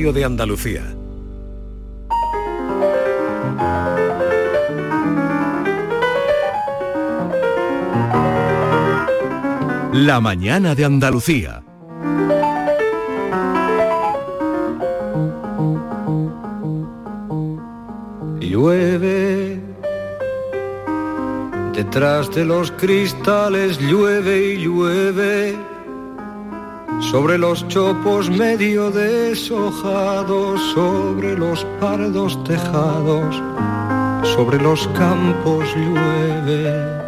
de Andalucía. La mañana de Andalucía. Llueve, detrás de los cristales llueve y llueve, sobre los chopos medio deshojados, sobre los pardos tejados, sobre los campos llueve.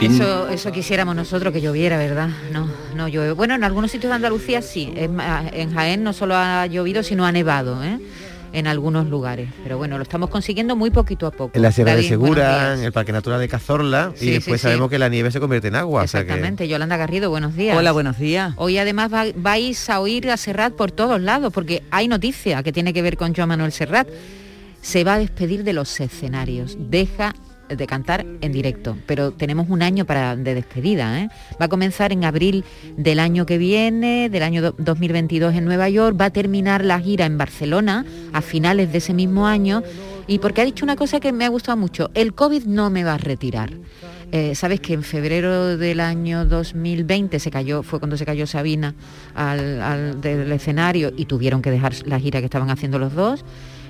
Eso, eso quisiéramos nosotros que lloviera, ¿verdad? No, no llueve. Bueno, en algunos sitios de Andalucía sí. En, en Jaén no solo ha llovido, sino ha nevado, ¿eh? En algunos lugares. Pero bueno, lo estamos consiguiendo muy poquito a poco. En la Sierra de David, Segura, en el Parque Natural de Cazorla, Sí, y después sí, sí. sabemos que la nieve se convierte en agua. o sea que- Exactamente, Yolanda Garrido, buenos días. Hola, buenos días. Hoy además va- vais a oír a Serrat por todos lados, porque hay noticia que tiene que ver con Joan Manuel Serrat. Se va a despedir de los escenarios, deja de cantar en directo, pero tenemos un año para de despedida. ¿eh? Va a comenzar en abril del año que viene, del año do- 2022 en Nueva York, va a terminar la gira en Barcelona a finales de ese mismo año y porque ha dicho una cosa que me ha gustado mucho, el COVID no me va a retirar. Eh, Sabes que en febrero del año 2020 se cayó, fue cuando se cayó Sabina al- del escenario y tuvieron que dejar la gira que estaban haciendo los dos.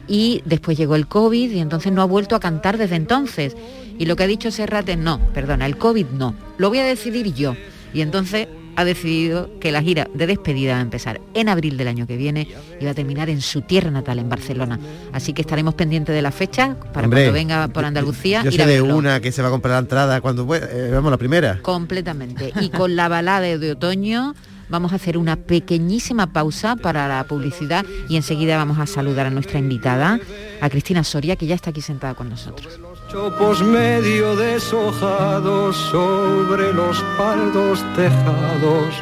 Y después llegó el COVID y entonces no ha vuelto a cantar desde entonces. Y lo que ha dicho Serrat es no, perdona, el COVID no, lo voy a decidir yo. Y entonces ha decidido que la gira de despedida va a empezar en abril del año que viene y va a terminar en su tierra natal, en Barcelona. Así que estaremos pendientes de la fecha para Hombre, cuando venga por Andalucía. Yo a sé de una que se va a comprar la entrada cuando eh, vamos la primera. Completamente. Y con la balada de otoño vamos a hacer una pequeñísima pausa para la publicidad y enseguida vamos a saludar a nuestra invitada, a Cristina Soria, que ya está aquí sentada con nosotros. Chopos medio deshojados sobre los pardos tejados,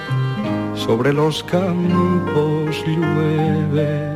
sobre los campos llueve.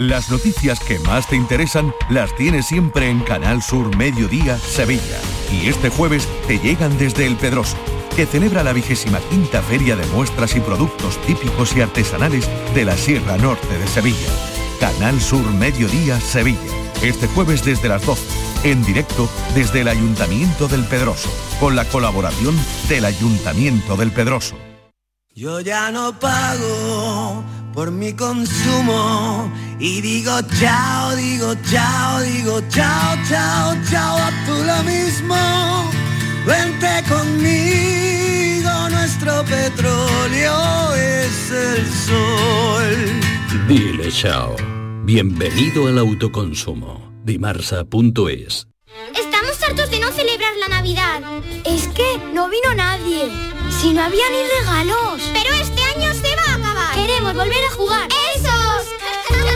Las noticias que más te interesan las tienes siempre en Canal Sur Mediodía Sevilla. Y este jueves te llegan desde El Pedroso, que celebra la vigésima quinta feria de muestras y productos típicos y artesanales de la Sierra Norte de Sevilla. Canal Sur Mediodía Sevilla. Este jueves desde las 12, en directo desde el Ayuntamiento del Pedroso, con la colaboración del Ayuntamiento del Pedroso. Yo ya no pago por mi consumo y digo chao, digo chao, digo chao, chao, chao, a tú lo mismo. Vente conmigo, nuestro petróleo es el sol. Dile chao. Bienvenido al autoconsumo. Dimarsa.es Estamos hartos de no celebrar la Navidad. Es que no vino nadie. Si no había ni regalos. Pero este año se va a acabar. Queremos volver a jugar. ¡Esos!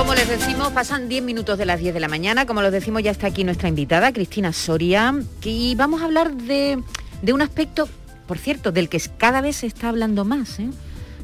Como les decimos, pasan 10 minutos de las 10 de la mañana. Como les decimos, ya está aquí nuestra invitada, Cristina Soria. Y vamos a hablar de, de un aspecto, por cierto, del que cada vez se está hablando más, ¿eh?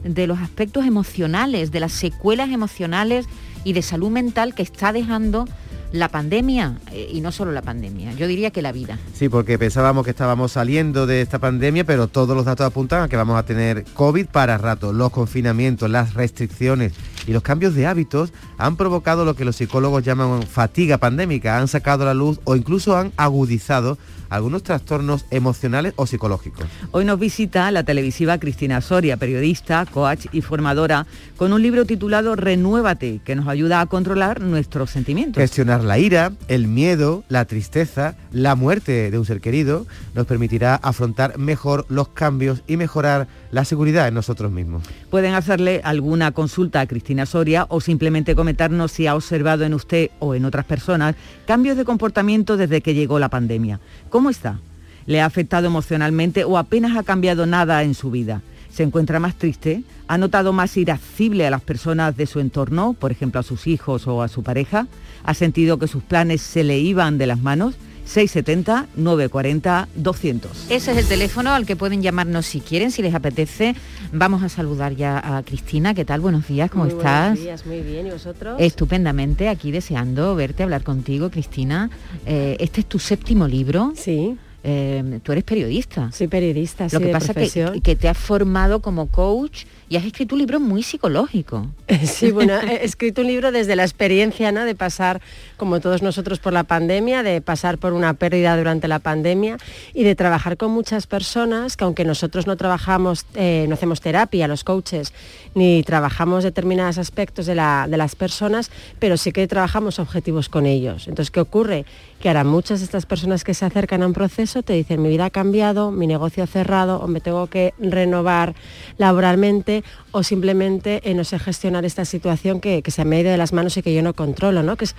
de los aspectos emocionales, de las secuelas emocionales y de salud mental que está dejando la pandemia eh, y no solo la pandemia, yo diría que la vida. Sí, porque pensábamos que estábamos saliendo de esta pandemia, pero todos los datos apuntan a que vamos a tener COVID para rato. Los confinamientos, las restricciones y los cambios de hábitos han provocado lo que los psicólogos llaman fatiga pandémica, han sacado a la luz o incluso han agudizado algunos trastornos emocionales o psicológicos. Hoy nos visita la televisiva Cristina Soria, periodista, coach y formadora, con un libro titulado Renuévate, que nos ayuda a controlar nuestros sentimientos. Gestionar la ira, el miedo, la tristeza, la muerte de un ser querido, nos permitirá afrontar mejor los cambios y mejorar la seguridad en nosotros mismos. Pueden hacerle alguna consulta a Cristina Soria o simplemente comentarnos si ha observado en usted o en otras personas cambios de comportamiento desde que llegó la pandemia. ¿Cómo está? ¿Le ha afectado emocionalmente o apenas ha cambiado nada en su vida? ¿Se encuentra más triste? ¿Ha notado más irascible a las personas de su entorno, por ejemplo a sus hijos o a su pareja? ¿Ha sentido que sus planes se le iban de las manos? 670-940-200. Ese es el teléfono al que pueden llamarnos si quieren, si les apetece. Vamos a saludar ya a Cristina. ¿Qué tal? Buenos días, ¿cómo muy estás? Buenos días, muy bien. ¿Y vosotros? Estupendamente, aquí deseando verte, hablar contigo, Cristina. Eh, este es tu séptimo libro. Sí. Eh, tú eres periodista. Soy periodista, Lo sí, que de pasa es que, que te has formado como coach y has escrito un libro muy psicológico. Sí, bueno, he escrito un libro desde la experiencia ¿no? de pasar, como todos nosotros, por la pandemia, de pasar por una pérdida durante la pandemia y de trabajar con muchas personas que aunque nosotros no trabajamos, eh, no hacemos terapia, los coaches, ni trabajamos determinados aspectos de, de las personas, pero sí que trabajamos objetivos con ellos. Entonces, ¿qué ocurre? Que ahora muchas de estas personas que se acercan a un proceso te dicen, mi vida ha cambiado, mi negocio ha cerrado, o me tengo que renovar laboralmente, o simplemente eh, no sé gestionar esta situación que, que se me ha ido de las manos y que yo no controlo, ¿no? Que es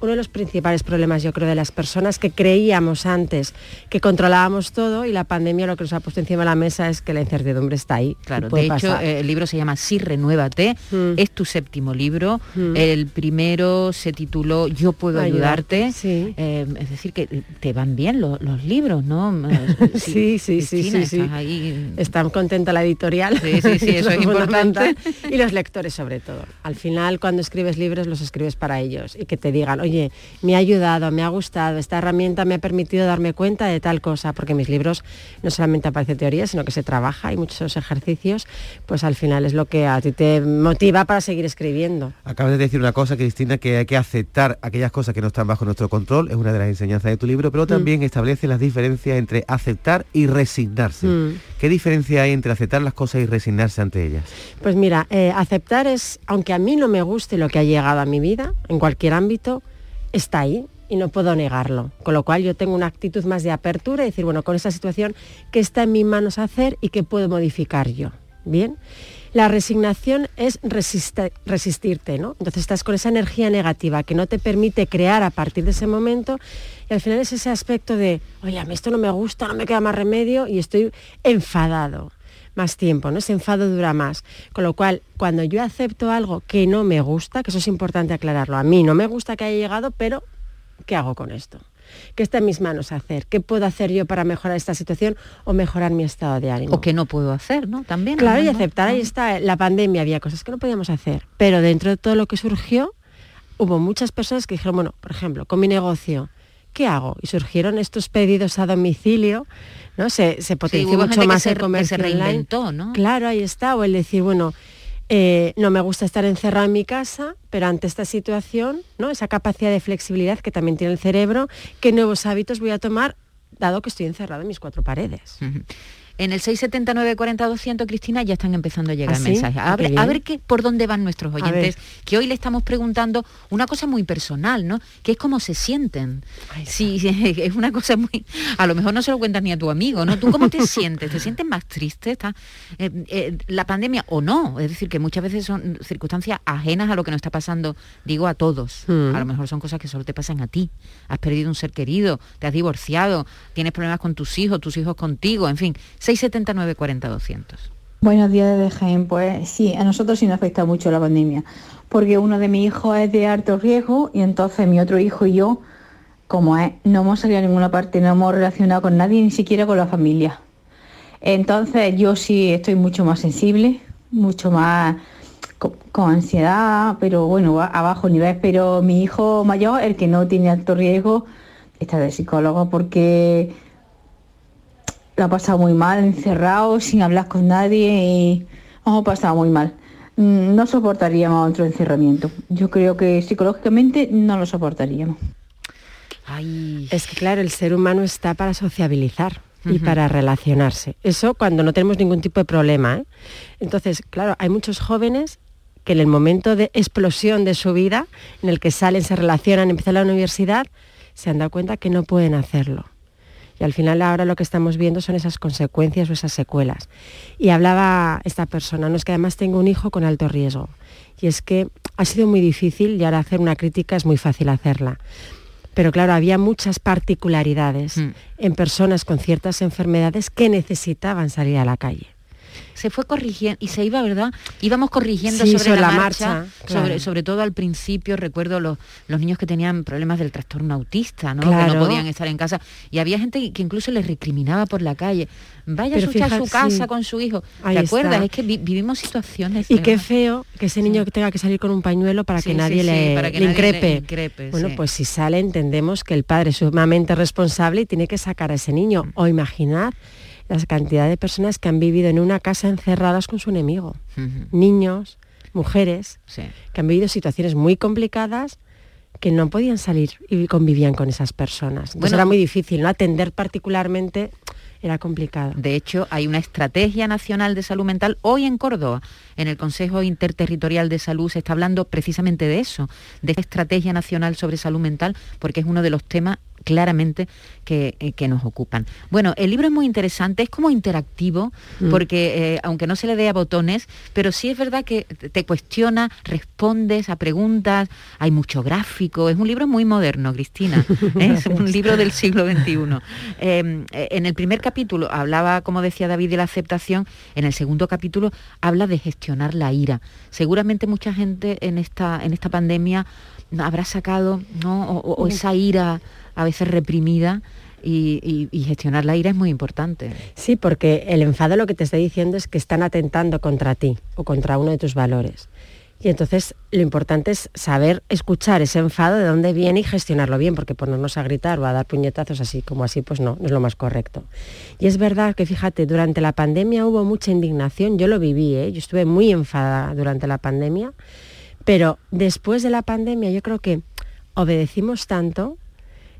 uno de los principales problemas, yo creo, de las personas que creíamos antes que controlábamos todo y la pandemia lo que nos ha puesto encima de la mesa es que la incertidumbre está ahí. Claro, puede de hecho, pasar. eh, el libro se llama Sí, renuévate. Es tu séptimo libro. El primero se tituló Yo puedo Ayudarte, ayudarte. Eh, es decir, que te van bien lo- los libros, ¿no? Eh, Sí, sí, sí, sí, sí. estás ahí. Está contenta la editorial. Sí, sí, sí, eso es importante. Y los lectores sobre todo. Al final, cuando escribes libros, los escribes para ellos y que te digan, oye, me ha ayudado, me ha gustado, esta herramienta me ha permitido darme cuenta de tal cosa, porque en mis libros no solamente aparece teoría, sino que se trabaja, hay muchos ejercicios, pues al final es lo que a ti te motiva para seguir escribiendo. Acabas de decir una cosa, Cristina, que hay que aceptar aquellas cosas que no están bajo nuestro control, es una de las enseñanzas de tu libro, pero también establece las diferencias entre aceptar y resignarse. Mm. ¿Qué diferencia hay entre aceptar las cosas y resignarse ante ellas? Pues mira, eh, aceptar es, aunque a mí no me guste lo que ha llegado a mi vida, en cualquier ámbito, está ahí y no puedo negarlo. Con lo cual yo tengo una actitud más de apertura y decir, bueno, con esta situación, ¿qué está en mis manos hacer y qué puedo modificar yo? Bien. La resignación es resistirte, ¿no? Entonces estás con esa energía negativa que no te permite crear a partir de ese momento y al final es ese aspecto de, oye, a mí esto no me gusta, no me queda más remedio y estoy enfadado más tiempo, ¿no? Ese enfado dura más. Con lo cual, cuando yo acepto algo que no me gusta, que eso es importante aclararlo, a mí no me gusta que haya llegado, pero ¿qué hago con esto? ¿Qué está en mis manos hacer? ¿Qué puedo hacer yo para mejorar esta situación o mejorar mi estado de ánimo? O que no puedo hacer, ¿no? También. Claro, y aceptar, ahí está, la pandemia había cosas que no podíamos hacer, pero dentro de todo lo que surgió, hubo muchas personas que dijeron, bueno, por ejemplo, con mi negocio, ¿qué hago? Y surgieron estos pedidos a domicilio, ¿no? Se, se potenció mucho más se- el que comercio se online. reinventó, ¿no? Claro, ahí está, o el decir, bueno, eh, no me gusta estar encerrado en mi casa, pero ante esta situación, ¿no? Esa capacidad de flexibilidad que también tiene el cerebro, ¿qué nuevos hábitos voy a tomar dado que estoy encerrado en mis cuatro paredes? En el 679 40 200, Cristina, ya están empezando a llegar ¿Ah, sí? mensajes. A Ah, ver, bien. a ver qué, por dónde van nuestros oyentes, que hoy le estamos preguntando una cosa muy personal, ¿no? Que es cómo se sienten. Sí, es una cosa muy... A lo mejor no se lo cuentas ni a tu amigo, ¿no? ¿Tú cómo te sientes? ¿Te sientes más triste? ¿Está, eh, eh, la pandemia o no? Es decir, que muchas veces son circunstancias ajenas a lo que nos está pasando, digo a todos. Mm. A lo mejor son cosas que solo te pasan a ti. Has perdido un ser querido, te has divorciado, tienes problemas con tus hijos, tus hijos contigo, en fin. 679 40 200. Buenos días desde Jaén. Pues sí, a nosotros sí nos afecta mucho la pandemia, porque uno de mis hijos es de alto riesgo y entonces mi otro hijo y yo como es, no hemos salido a ninguna parte, no hemos relacionado con nadie, ni siquiera con la familia. Entonces yo sí estoy mucho más sensible, mucho más con, con ansiedad, pero bueno, a, a bajo nivel. Pero mi hijo mayor, el que no tiene alto riesgo, está de psicólogo porque lo ha pasado muy mal, encerrado, sin hablar con nadie y hemos pasado muy mal. Mm, No soportaríamos otro encerramiento. Yo creo que psicológicamente no lo soportaríamos. Es que claro, el ser humano está para sociabilizar y para relacionarse. Eso cuando no tenemos ningún tipo de problema. ¿eh? Entonces, claro, hay muchos jóvenes que en el momento de explosión de su vida, en el que salen, se relacionan, empiezan la universidad, se han dado cuenta que no pueden hacerlo. Y al final ahora lo que estamos viendo son esas consecuencias o esas secuelas. Y hablaba esta persona, no es que además tengo un hijo con alto riesgo. Y es que ha sido muy difícil y ahora hacer una crítica es muy fácil hacerla. Pero claro, había muchas particularidades en personas con ciertas enfermedades que necesitaban salir a la calle. Se fue corrigiendo y se iba, ¿verdad? Íbamos corrigiendo Sí, sobre, sobre la, la marcha, marcha, claro. sobre, sobre todo al principio, recuerdo los, los niños que tenían problemas del trastorno autista, ¿no? Que no podían estar en casa. Y había gente que incluso les recriminaba por la calle. Vaya Pero a su casa sí. con su hijo. Ahí ¿Te acuerdas? está. Es que vi- vivimos situaciones. Y qué feo que ese niño tenga que salir con un pañuelo para Sí, que sí, nadie sí, le, para que le nadie le increpe. bueno, sí. pues si sale entendemos que el padre es sumamente responsable y tiene que sacar a ese niño. Mm. O imaginad la cantidad de personas que han vivido en una casa encerradas con su enemigo. Niños, mujeres, Sí. que han vivido situaciones muy complicadas que no podían salir y convivían con esas personas. Entonces Bueno, era muy difícil, ¿no? Atender particularmente era complicado. De hecho, hay una estrategia nacional de salud mental hoy en Córdoba. En el Consejo Interterritorial de Salud se está hablando precisamente de eso, de esta estrategia nacional sobre salud mental, porque es uno de los temas claramente que, eh, que nos ocupan. Bueno, el libro es muy interesante, es como interactivo, Mm. porque eh, aunque no se le dé a botones, pero sí es verdad que te cuestiona, respondes a preguntas, hay mucho gráfico, es un libro muy moderno, Cristina, ¿eh? es un libro del siglo XXI. Eh, en el primer capítulo hablaba, como decía David, de la aceptación, en el segundo capítulo habla de gestionar la ira. Seguramente mucha gente en esta, en esta pandemia habrá sacado ¿no? o, o- o esa ira a veces reprimida y, y- y gestionar la ira es muy importante. Sí, porque el enfado lo que te está diciendo es que están atentando contra ti o contra uno de tus valores. Y entonces lo importante es saber escuchar ese enfado de dónde viene y gestionarlo bien, porque ponernos a gritar o a dar puñetazos así como así, pues no, no es lo más correcto. Y es verdad que fíjate, durante la pandemia hubo mucha indignación, yo lo viví, ¿eh? yo estuve muy enfadada durante la pandemia, pero después de la pandemia yo creo que obedecimos tanto,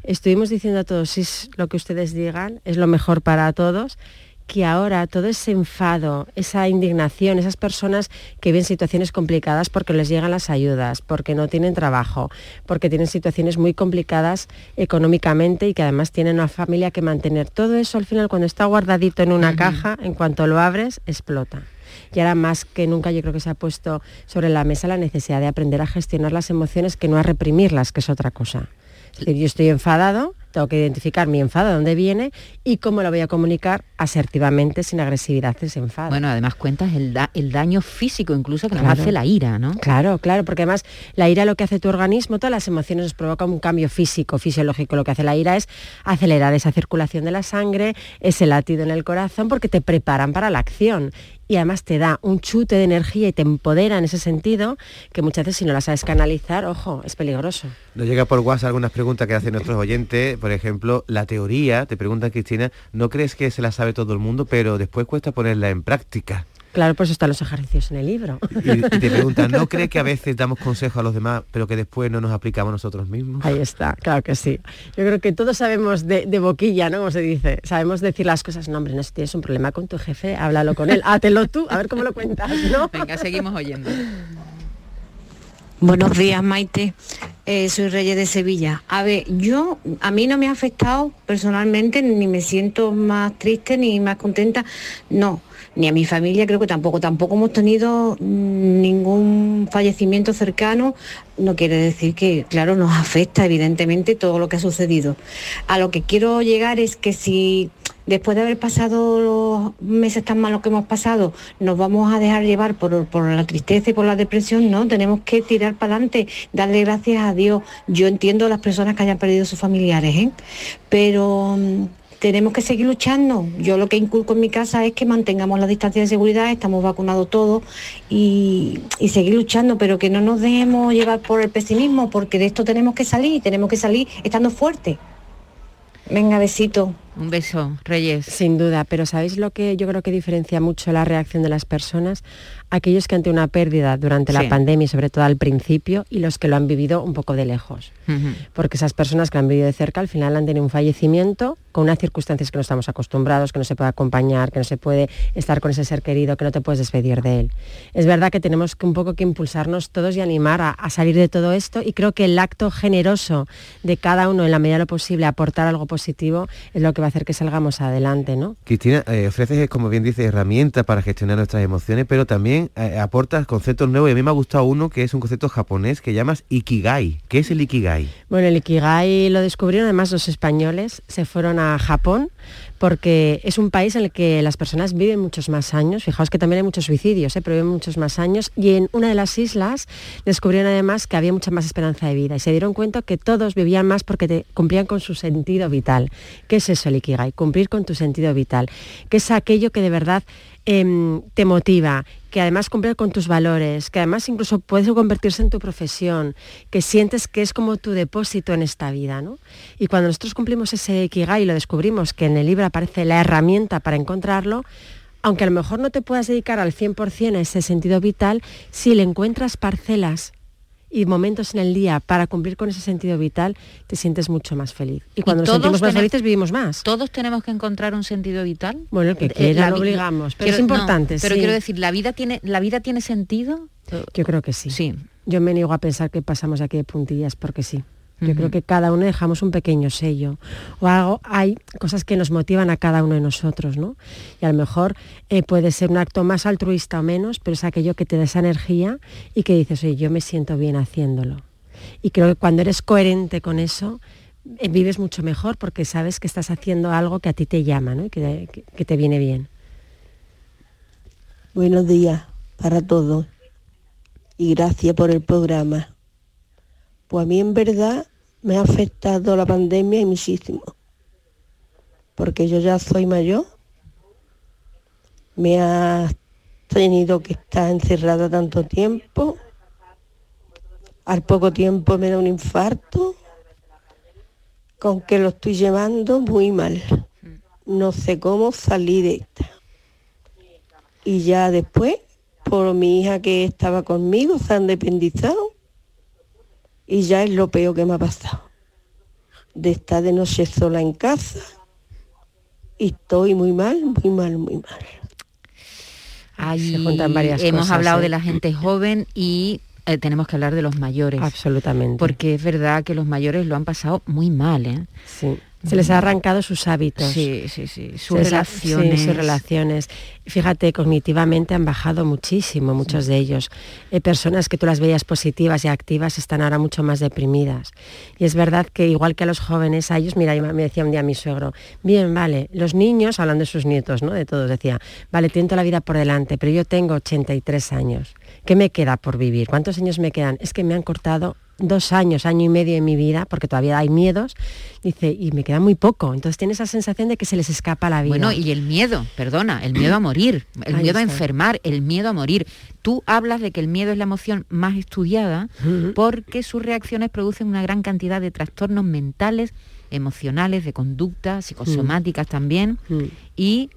estuvimos diciendo a todos, si es lo que ustedes digan, es lo mejor para todos, que ahora todo ese enfado, esa indignación, esas personas que ven situaciones complicadas porque les llegan las ayudas, porque no tienen trabajo, porque tienen situaciones muy complicadas económicamente y que además tienen una familia que mantener, todo eso al final cuando está guardadito en una caja, en cuanto lo abres, explota. Y ahora más que nunca yo creo que se ha puesto sobre la mesa la necesidad de aprender a gestionar las emociones que no a reprimirlas, que es otra cosa. Es decir, yo estoy enfadado, tengo que identificar mi enfado, de dónde viene y cómo lo voy a comunicar asertivamente, sin agresividad, ese enfado. Bueno, además cuentas el, da- el daño físico incluso que nos hace la ira, ¿no? Claro, claro, porque además la ira lo que hace tu organismo, todas las emociones nos provocan un cambio físico, fisiológico. Lo que hace la ira es acelerar esa circulación de la sangre, ese latido en el corazón, porque te preparan para la acción. Y además te da un chute de energía y te empodera en ese sentido, que muchas veces si no la sabes canalizar, ojo, es peligroso. Nos llega por WhatsApp algunas preguntas que hacen nuestros oyentes. Por ejemplo, la teoría, te pregunta Cristina, ¿no crees que se la sabe todo el mundo, pero después cuesta ponerla en práctica? Claro, por eso están los ejercicios en el libro. Y, y te preguntan, ¿no crees que a veces damos consejos a los demás, pero que después no nos aplicamos nosotros mismos? Ahí está, claro que sí. Yo creo que todos sabemos de, de boquilla, ¿no? Como se dice. Sabemos decir las cosas, no, hombre, no, si tienes un problema con tu jefe, háblalo con él, hátelo tú, a ver cómo lo cuentas, ¿no? Venga, seguimos oyendo. Buenos días, Maite. Eh, soy Reyes de Sevilla. A ver, yo, a mí no me ha afectado personalmente, ni me siento más triste ni más contenta. No, ni a mi familia creo que tampoco. Tampoco hemos tenido mm, ningún fallecimiento cercano. No quiere decir que, claro, nos afecta evidentemente todo lo que ha sucedido. A lo que quiero llegar es que si después de haber pasado los meses tan malos que hemos pasado, nos vamos a dejar llevar por, por la tristeza y por la depresión, no, tenemos que tirar para adelante, darle gracias a Dios. Yo entiendo a las personas que hayan perdido sus familiares, ¿eh? pero mm, tenemos que seguir luchando. Yo lo que inculco en mi casa es que mantengamos la distancia de seguridad, estamos vacunados todos y, seguir luchando, pero que no nos dejemos llevar por el pesimismo, porque de esto tenemos que salir, tenemos que salir estando fuertes. Venga, besito. Un beso, Reyes. Sin duda, pero ¿sabéis lo que yo creo que diferencia mucho la reacción de las personas? Aquellos que ante una pérdida durante la pandemia y sobre todo al principio y los que lo han vivido un poco de lejos. Porque esas personas que lo han vivido de cerca al final han tenido un fallecimiento con unas circunstancias que no estamos acostumbrados, que no se puede acompañar, que no se puede estar con ese ser querido, que no te puedes despedir de él. Es verdad que tenemos que un poco que impulsarnos todos y animar a, a salir de todo esto y creo que el acto generoso de cada uno en la medida de lo posible aportar algo positivo es lo que va a hacer que salgamos adelante, ¿no? Cristina, eh, ofreces, como bien dices, herramientas para gestionar nuestras emociones, pero también eh, aportas conceptos nuevos y a mí me ha gustado uno que es un concepto japonés que llamas Ikigai. ¿Qué es el Ikigai? Bueno, el Ikigai lo descubrieron además los españoles, se fueron a Japón porque es un país en el que las personas viven muchos más años, fijaos que también hay muchos suicidios, ¿eh? pero viven muchos más años y en una de las islas descubrieron además que había mucha más esperanza de vida y se dieron cuenta que todos vivían más porque cumplían con su sentido vital. ¿Qué es eso el Ikigai? Cumplir con tu sentido vital, que es aquello que de verdad em, te motiva, que además cumplir con tus valores, que además incluso puede convertirse en tu profesión, que sientes que es como tu depósito en esta vida, ¿no? Y cuando nosotros cumplimos ese Ikigai y lo descubrimos, que en el libro aparece la herramienta para encontrarlo, aunque a lo mejor no te puedas dedicar al 100% a ese sentido vital, si le encuentras parcelas y momentos en el día para cumplir con ese sentido vital, te sientes mucho más feliz. Y cuando nos todos sentimos más felices vivimos más. ¿Todos tenemos que encontrar un sentido vital? Bueno, el que Eh, quiera, vi- obligamos, pero es quiero- no, importante, pero sí. quiero decir, ¿la vida tiene, la vida tiene sentido? Yo creo que sí. Sí. Yo me niego a pensar que pasamos aquí de puntillas porque sí. Yo creo que cada uno dejamos un pequeño sello o algo, hay cosas que nos motivan a cada uno de nosotros, ¿no? Y a lo mejor eh, puede ser un acto más altruista o menos, pero es aquello que te da esa energía y que dices, oye, yo me siento bien haciéndolo. Y creo que cuando eres coherente con eso, eh, vives mucho mejor porque sabes que estás haciendo algo que a ti te llama, ¿no? Y que- que- que te viene bien. Buenos días para todos y gracias por el programa. Pues a mí en verdad me ha afectado la pandemia y muchísimo, porque yo ya soy mayor, me ha tenido que estar encerrada tanto tiempo, al poco tiempo me da un infarto, con que lo estoy llevando muy mal. No sé cómo salir de esta. Y ya después, por mi hija que estaba conmigo, se han dependizado. Y ya es lo peor que me ha pasado. De estar de noche sola en casa. Y estoy muy mal, muy mal, muy mal. Ahí Se juntan varias hemos cosas, hablado ¿eh? de la gente joven y eh, tenemos que hablar de los mayores. Absolutamente. Porque es verdad que los mayores lo han pasado muy mal, ¿eh? Sí. Se les ha arrancado sus hábitos. Sí, sí. Sus ha- sí, sus relaciones. Fíjate, cognitivamente han bajado muchísimo, muchos de ellos. Eh, personas que tú las veías positivas y activas están ahora mucho más deprimidas. Y es verdad que igual que a los jóvenes, a ellos, mira, me decía un día mi suegro, bien, vale, los niños, hablando de sus nietos, ¿no? De todos, decía, vale, tienen toda la vida por delante, pero yo tengo 83 años. ¿Qué me queda por vivir? ¿Cuántos años me quedan? Es que me han cortado dos años, año y medio de mi vida, porque todavía hay miedos, dice, y me queda muy poco. Entonces tiene esa sensación de que se les escapa la vida. Bueno, y el miedo, perdona, el miedo a morir, el Ahí miedo a enfermar, el miedo a morir. Tú hablas de que el miedo es la emoción más estudiada porque sus reacciones producen una gran cantidad de trastornos mentales, emocionales, de conducta, psicosomáticas también, y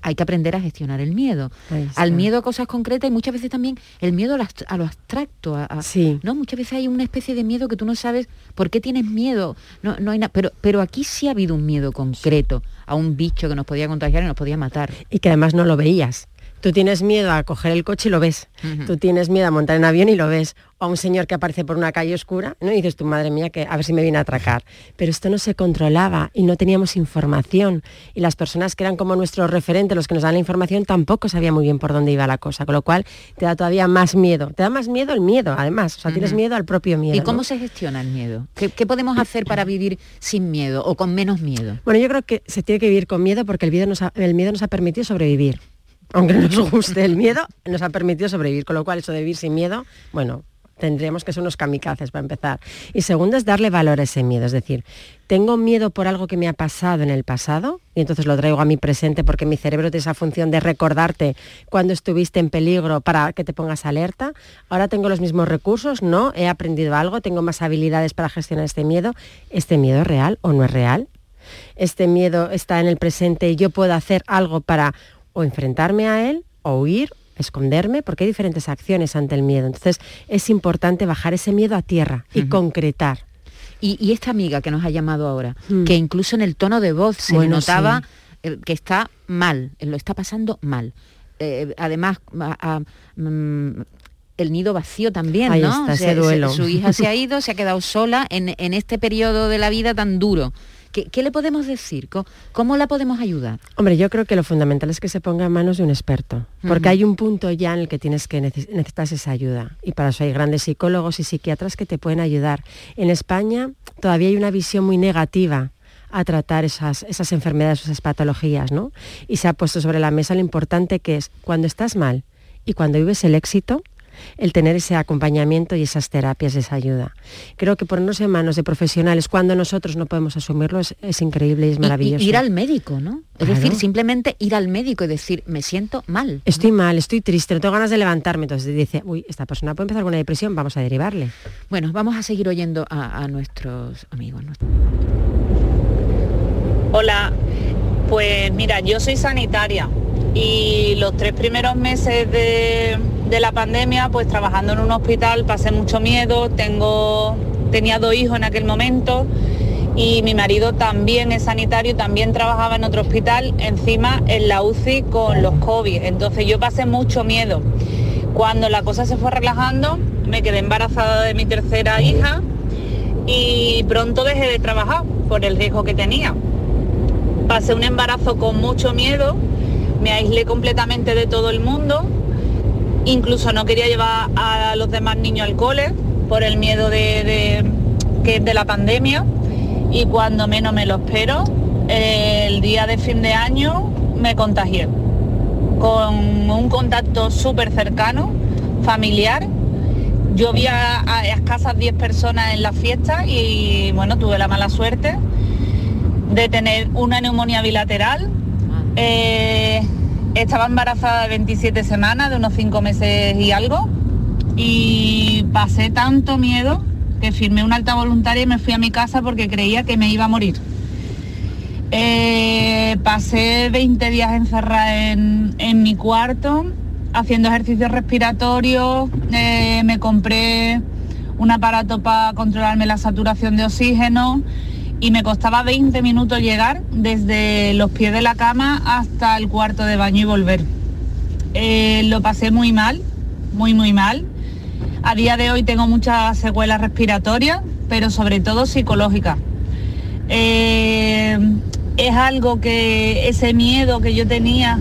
hay que aprender a gestionar el miedo. Al miedo a cosas concretas y muchas veces también el miedo a lo, a abstracto. A, a- ¿no? Muchas veces hay una especie de miedo que tú no sabes por qué tienes miedo. No, no hay pero, pero aquí sí ha habido un miedo concreto a un bicho que nos podía contagiar y nos podía matar. y que además no lo veías. Tú tienes miedo a coger el coche y lo ves. Tú tienes miedo a montar en avión y lo ves. O a un señor que aparece por una calle oscura, ¿no? Y dices, tu madre mía, que a ver si me viene a atracar. Pero esto no se controlaba y no teníamos información. Y las personas que eran como nuestros referentes, los que nos dan la información, tampoco sabían muy bien por dónde iba la cosa. Con lo cual te da todavía más miedo. Te da más miedo el miedo, además. O sea, tienes miedo al propio miedo. ¿Y cómo ¿no? se gestiona el miedo? ¿Qué, qué podemos hacer para vivir sin miedo o con menos miedo? Bueno, yo creo que se tiene que vivir con miedo porque el miedo nos ha, el miedo nos ha permitido sobrevivir. Aunque no nos guste el miedo, nos ha permitido sobrevivir. Con lo cual, eso de vivir sin miedo, bueno, tendríamos que ser unos kamikazes para empezar. Y segundo es darle valor a ese miedo. Es decir, tengo miedo por algo que me ha pasado en el pasado y entonces lo traigo a mi presente porque mi cerebro tiene esa función de recordarte cuando estuviste en peligro para que te pongas alerta. Ahora tengo los mismos recursos, ¿no? He aprendido algo, tengo más habilidades para gestionar este miedo. ¿Este miedo es real o no es real? Este miedo está en el presente y yo puedo hacer algo para o enfrentarme a él o huir esconderme, porque hay diferentes acciones ante el miedo. Entonces es importante bajar ese miedo a tierra y concretar. Y, y esta amiga que nos ha llamado ahora, que incluso en el tono de voz se Bueno, notaba sí. eh, que está mal, eh, lo está pasando mal. Eh, además, a- a- mm, el nido vacío también, Ahí ¿no? está, O sea, ese duelo. Su hija se ha ido, se ha quedado sola en, en este periodo de la vida tan duro. ¿Qué, qué le podemos decir? ¿Cómo, cómo la podemos ayudar? Hombre, yo creo que lo fundamental es que se ponga en manos de un experto, porque hay un punto ya en el que tienes que neces- necesitas esa ayuda y para eso hay grandes psicólogos y psiquiatras que te pueden ayudar. En España todavía hay una visión muy negativa a tratar esas, esas enfermedades, esas patologías, ¿no? Y se ha puesto sobre la mesa lo importante que es cuando estás mal y cuando vives el éxito, el tener ese acompañamiento y esas terapias, esa ayuda. Creo que ponernos en manos de profesionales cuando nosotros no podemos asumirlo es, es increíble y es Y- y maravilloso. ir al médico, ¿no? Es Claro. decir, simplemente ir al médico y decir, me siento mal. Estoy mal, estoy triste, no tengo ganas de levantarme. Entonces dice, uy, esta persona puede empezar con una depresión, vamos a derivarle. Bueno, vamos a seguir oyendo a, a nuestros amigos. Hola, pues mira, yo soy sanitaria y los tres primeros meses de, la pandemia, pues trabajando en un hospital, pasé mucho miedo, tengo, tenía dos hijos en aquel momento y mi marido también es sanitario, también trabajaba en otro hospital, encima en la UCI con los COVID, entonces yo pasé mucho miedo. Cuando la cosa se fue relajando, me quedé embarazada de mi tercera hija y pronto dejé de trabajar por el riesgo que tenía. Pasé un embarazo con mucho miedo, me aislé completamente de todo el mundo, incluso no quería llevar a los demás niños al cole por el miedo de, de- la pandemia y cuando menos me lo espero, el día de fin de año me contagié con un contacto súper cercano, familiar. Yo vi a, a escasas 10 personas en la fiesta y bueno, tuve la mala suerte de tener una neumonía bilateral. Eh, estaba embarazada de 27 semanas, de unos 5 meses y algo, y pasé tanto miedo que firmé una alta voluntaria y me fui a mi casa porque creía que me iba a morir. Eh, pasé 20 días encerrada en, en mi cuarto haciendo ejercicios respiratorios, eh, me compré un aparato para controlarme la saturación de oxígeno y me costaba 20 minutos llegar desde los pies de la cama hasta el cuarto de baño y volver. Eh, lo pasé muy mal, muy muy mal. A día de hoy tengo muchas secuelas respiratorias, pero sobre todo psicológicas. Eh, es algo que ese miedo que yo tenía,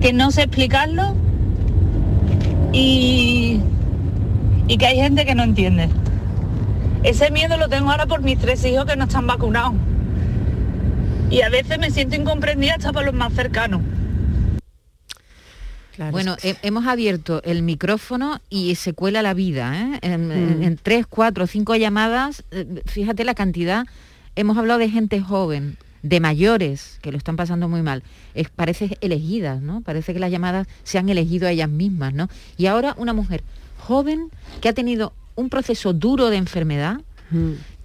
que no sé explicarlo y, y que hay gente que no entiende. Ese miedo lo tengo ahora por mis tres hijos que no están vacunados. Y a veces me siento incomprendida hasta por los más cercanos. bueno, he- hemos abierto el micrófono y se cuela la vida. ¿eh? En, Mm. en- en tres, cuatro, cinco llamadas, eh, fíjate la cantidad. Hemos hablado de gente joven, de mayores que lo están pasando muy mal. Es, parece elegidas, ¿no? Parece que las llamadas se han elegido a ellas mismas, ¿no? Y ahora una mujer joven que ha tenido un proceso duro de enfermedad,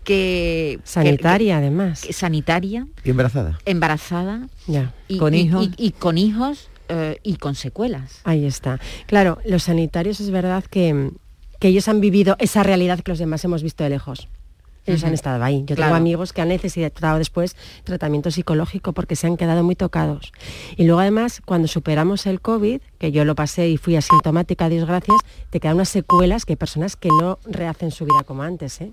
que Sanitaria, que- además. que- sanitaria, Y embarazada. embarazada Ya. y, Con y- hijos. y- y con hijos eh, y con secuelas. Ahí está. Claro, los sanitarios es verdad que, que ellos han vivido esa realidad que los demás hemos visto de lejos. Ellos han estado ahí. Yo Claro. tengo amigos que han necesitado después tratamiento psicológico porque se han quedado muy tocados. Y luego además, cuando superamos el COVID, que yo lo pasé y fui asintomática, Dios gracias, te quedan unas secuelas que hay personas que no rehacen su vida como antes. ¿eh?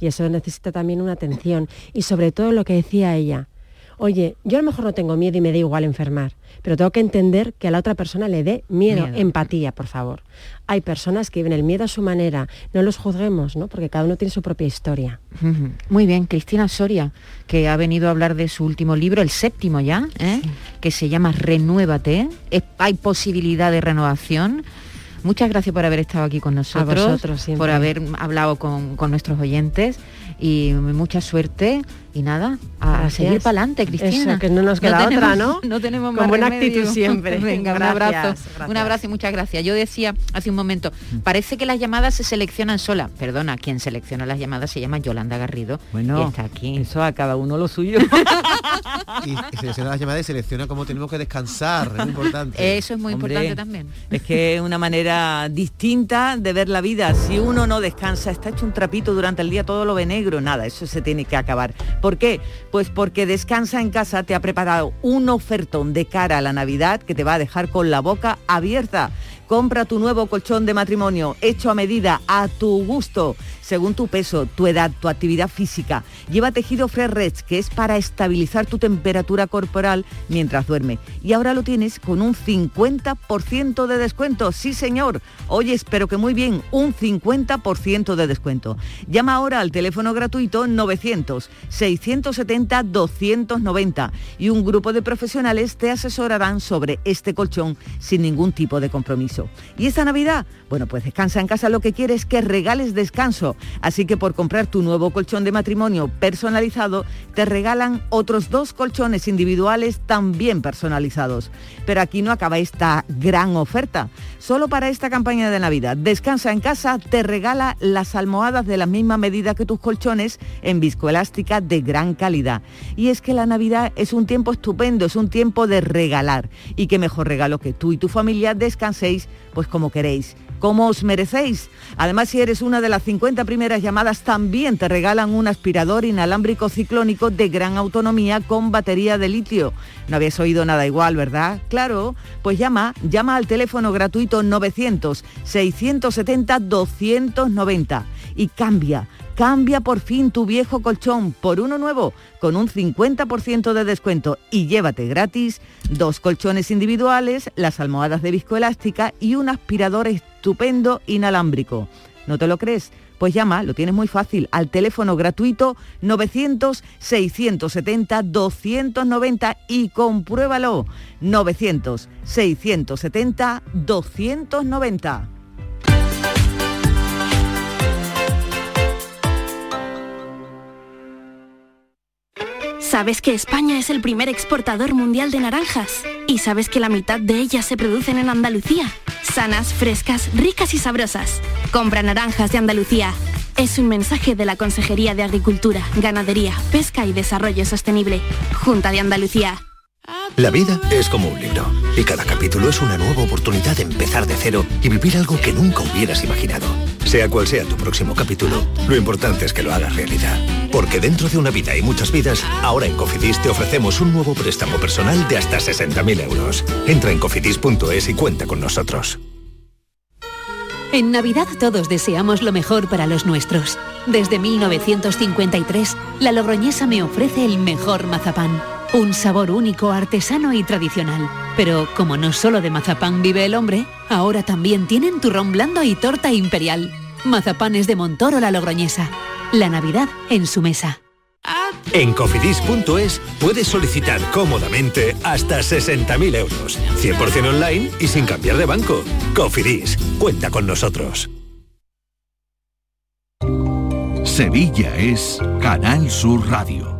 Y eso necesita también una atención. Y sobre todo lo que decía ella, oye, yo a lo mejor no tengo miedo y me da igual enfermar, pero tengo que entender que a la otra persona le dé miedo, Miedo. empatía, por favor. Hay personas que viven el miedo a su manera, no los juzguemos, ¿no? porque cada uno tiene su propia historia. Muy bien, Cristina Soria, que ha venido a hablar de su último libro, el séptimo ya, ¿eh? que se llama Renuévate. Es- hay posibilidad de renovación. Muchas gracias por haber estado aquí con nosotros, vosotros siempre. por haber hablado con, con nuestros oyentes y mucha suerte y nada, a Gracias. seguir para adelante, Cristina. Eso, que no nos queda tenemos- otra, ¿no? No tenemos Con más buena remedio. actitud siempre. Venga, un Gracias, abrazo. Un abrazo y muchas gracias. Yo decía hace un momento, parece que las llamadas se seleccionan solas. Perdona, quien selecciona las llamadas se llama Yolanda Garrido Bueno, y está aquí. Eso a cada uno lo suyo. Y, y selecciona las llamadas y selecciona cómo tenemos que descansar, es muy importante. Eso es muy Hombre, importante también. Es que es una manera distinta de ver la vida. Si uno no descansa, está hecho un trapito durante el día, todo lo ve negro, nada, eso se tiene que acabar. ¿Por qué? Pues porque Descansa en casa te ha preparado un ofertón de cara a la Navidad que te va a dejar con la boca abierta. Compra tu nuevo colchón de matrimonio, hecho a medida, a tu gusto, según tu peso, tu edad, tu actividad física. Lleva tejido Fresh Rest, que es para estabilizar tu temperatura corporal mientras duerme. Y ahora lo tienes con un 50% de descuento. Sí, señor. Oye, espero que muy bien, un 50% de descuento. Llama ahora al teléfono gratuito 900-670-290 y un grupo de profesionales te asesorarán sobre este colchón sin ningún tipo de compromiso. ¿Y esta Navidad? Bueno, pues descansa en casa lo que quieres que regales descanso. Así que por comprar tu nuevo colchón de matrimonio personalizado, te regalan otros dos colchones individuales también personalizados. Pero aquí no acaba esta gran oferta. Solo para esta campaña de Navidad, Descansa en casa te regala las almohadas de la misma medida que tus colchones en viscoelástica de gran calidad. Y es que la Navidad es un tiempo estupendo, es un tiempo de regalar. Y qué mejor regalo que tú y tu familia descanséis pues como queréis como os merecéis. Además, si eres una de las 50 primeras llamadas, también te regalan un aspirador inalámbrico ciclónico de gran autonomía con batería de litio. No habías oído nada igual, ¿verdad? Claro, pues llama, llama al teléfono gratuito 900-670-290 y cambia. Cambia por fin tu viejo colchón por uno nuevo con un 50% de descuento y llévate gratis dos colchones individuales, las almohadas de viscoelástica y un aspirador estupendo inalámbrico. ¿No te lo crees? Pues llama, lo tienes muy fácil, al teléfono gratuito 900-670-290 y compruébalo. 900-670-290. ¿Sabes que España es el primer exportador mundial de naranjas? ¿Y sabes que la mitad de ellas se producen en Andalucía? Sanas, frescas, ricas y sabrosas. Compra naranjas de Andalucía. Es un mensaje de la Consejería de Agricultura, Ganadería, Pesca y Desarrollo Sostenible. Junta de Andalucía. La vida es como un libro y cada capítulo es una nueva oportunidad de empezar de cero y vivir algo que nunca hubieras imaginado. Sea cual sea tu próximo capítulo, lo importante es que lo hagas realidad. Porque dentro de una vida y muchas vidas, ahora en Cofidis te ofrecemos un nuevo préstamo personal de hasta 60.000 euros. Entra en cofidis.es y cuenta con nosotros. En Navidad todos deseamos lo mejor para los nuestros. Desde 1953, la Logroñesa me ofrece el mejor mazapán. Un sabor único, artesano y tradicional. Pero como no solo de mazapán vive el hombre, ahora también tienen turrón blando y torta imperial. Mazapanes de Montoro la Logroñesa. La Navidad en su mesa. En cofidis.es puedes solicitar cómodamente hasta 60.000 euros. 100% online y sin cambiar de banco. Cofidis, cuenta con nosotros. Sevilla es Canal Sur Radio.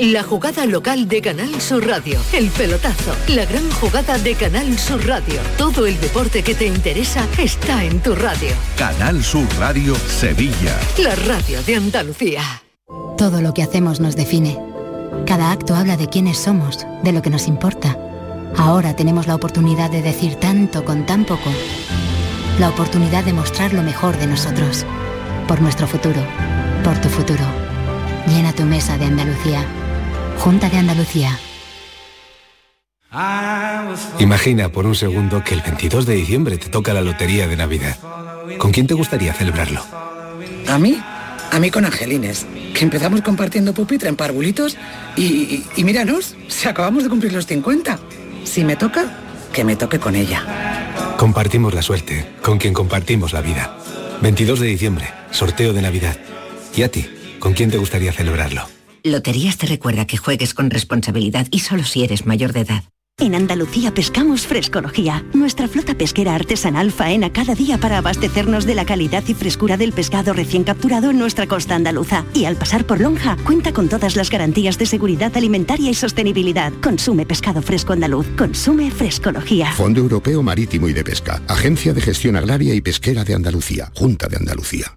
La jugada local de Canal Sur Radio. El pelotazo. La gran jugada de Canal Sur Radio. Todo el deporte que te interesa está en tu radio. Canal Sur Radio Sevilla. La radio de Andalucía. Todo lo que hacemos nos define. Cada acto habla de quiénes somos, de lo que nos importa. Ahora tenemos la oportunidad de decir tanto con tan poco. La oportunidad de mostrar lo mejor de nosotros. Por nuestro futuro. Por tu futuro. Llena tu mesa de Andalucía. Junta de Andalucía. Imagina por un segundo que el 22 de diciembre te toca la lotería de Navidad. ¿Con quién te gustaría celebrarlo? ¿A mí? A mí con Angelines, que empezamos compartiendo pupitre en parvulitos y, y, y míranos, si acabamos de cumplir los 50. Si me toca, que me toque con ella. Compartimos la suerte, con quien compartimos la vida. 22 de diciembre, sorteo de Navidad. ¿Y a ti? ¿Con quién te gustaría celebrarlo? Loterías te recuerda que juegues con responsabilidad y solo si eres mayor de edad. En Andalucía pescamos frescología. Nuestra flota pesquera artesanal faena cada día para abastecernos de la calidad y frescura del pescado recién capturado en nuestra costa andaluza. Y al pasar por Lonja, cuenta con todas las garantías de seguridad alimentaria y sostenibilidad. Consume pescado fresco andaluz. Consume frescología. Fondo Europeo Marítimo y de Pesca. Agencia de Gestión Agraria y Pesquera de Andalucía. Junta de Andalucía.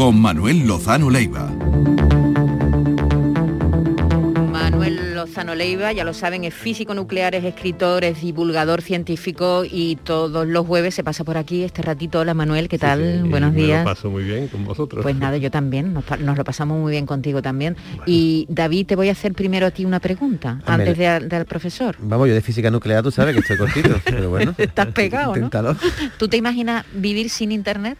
con Manuel Lozano Leiva. Manuel Lozano Leiva, ya lo saben, es físico nuclear, es escritor, es divulgador científico y todos los jueves se pasa por aquí este ratito. Hola Manuel, ¿qué tal? Sí, Buenos me días. Lo paso muy bien con vosotros. Pues nada, yo también, nos, lo pasamos muy bien contigo también. Y David, te voy a hacer primero a ti una pregunta, antes de del profesor. Vamos, yo de física nuclear tú sabes que estoy cortito, pero bueno. Estás pegado, ¿no? Inténtalo. ¿Tú te imaginas vivir sin internet?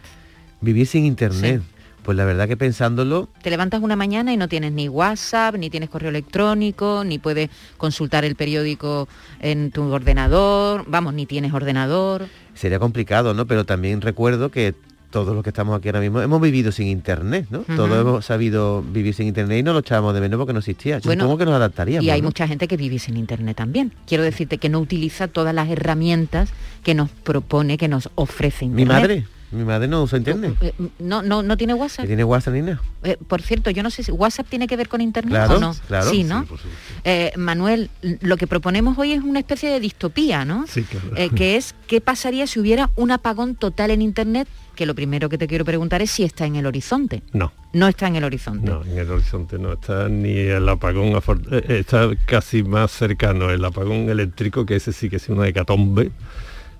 Vivir sin internet. Pues la verdad que pensándolo, Te levantas una mañana y no tienes ni WhatsApp, ni tienes correo electrónico, ni puedes consultar el periódico en tu ordenador, vamos, ni tienes ordenador. sería complicado, ¿no? Pero también recuerdo que todos los que estamos aquí ahora mismo hemos vivido sin internet, ¿no? Todos hemos sabido vivir sin internet y no lo echábamos de menos porque no existía. Yo Bueno, supongo que nos adaptaríamos. Y hay ¿no? mucha gente que vive sin internet también. Quiero decirte que no utiliza todas las herramientas que nos propone, que nos ofrece Mi madre, mi madre no usa internet. Eh, No, no, no tiene WhatsApp. Tiene WhatsApp ni nada. Eh, por cierto, yo no sé si WhatsApp tiene que ver con internet Claro, o no. claro. Sí, Sí, ¿no? Eh, Manuel, lo que proponemos hoy es una especie de distopía, ¿no? Sí, claro. Eh, que es qué pasaría si hubiera un apagón total en internet, que lo primero que te quiero preguntar es si está en el horizonte. No. No está en el horizonte. No, en el horizonte no está ni el apagón, eh, está casi más cercano el apagón eléctrico, que ese sí que es una hecatombe,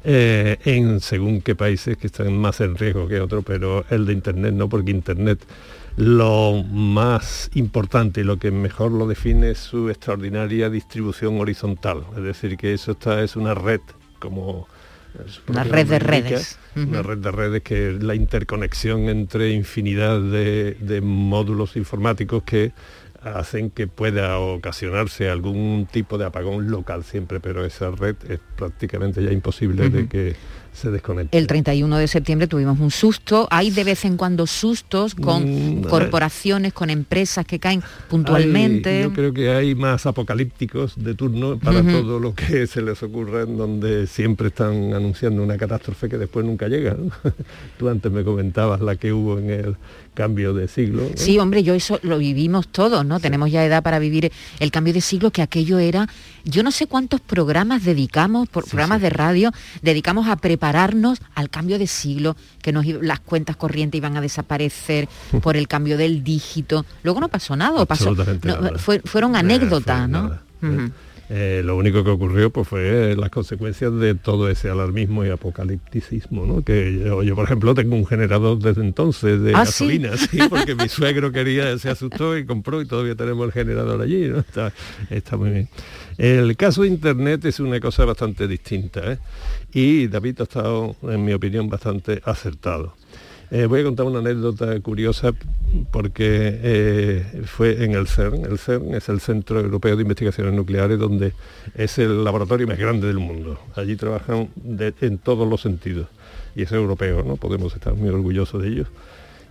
eh, en según qué países que están más en riesgo que otros, pero el de Internet no, porque Internet lo más importante y lo que mejor lo define es su extraordinaria distribución horizontal, es decir, que eso está, es una red como... su Una red de redes. Una red de redes que es la interconexión entre infinidad de, de módulos informáticos que hacen que pueda ocasionarse algún tipo de apagón local siempre, pero esa red es prácticamente ya imposible de que se desconecte. El 31 de septiembre tuvimos un susto. Hay de vez en cuando sustos con Mm, corporaciones, con empresas que caen puntualmente. Hay- yo creo que hay más apocalípticos de turno para todo lo que se les ocurra, en donde siempre están anunciando una catástrofe que después nunca llega. ¿no? Tú antes me comentabas la que hubo en el cambio de siglo. ¿no? Sí, hombre, yo eso lo vivimos todos, ¿no? Tenemos ya edad para vivir el cambio de siglo, que aquello era, yo no sé cuántos programas dedicamos, por, programas de radio, dedicamos a prepararnos al cambio de siglo, que nos, las cuentas corrientes iban a desaparecer por el cambio del dígito. Luego no pasó nada, pasó, Absolutamente no, nada. fue- fueron anécdotas, fue ¿no? Eh, lo único que ocurrió pues, fue las consecuencias de todo ese alarmismo y apocalipticismo, ¿no? Que yo, por ejemplo, tengo un generador desde entonces de ¿Ah, gasolina, ¿sí? porque mi suegro quería, se asustó y compró y todavía tenemos el generador allí, ¿no? Está, está muy bien. El caso de Internet es una cosa bastante distinta, ¿eh? y David ha estado, en mi opinión, bastante acertado. Eh, voy a contar una anécdota curiosa porque eh, fue en el CERN. El CERN es el Centro Europeo de Investigaciones Nucleares, donde es el laboratorio más grande del mundo. Allí trabajan en todos los sentidos. Y es europeo, ¿no? Podemos estar muy orgullosos de ellos.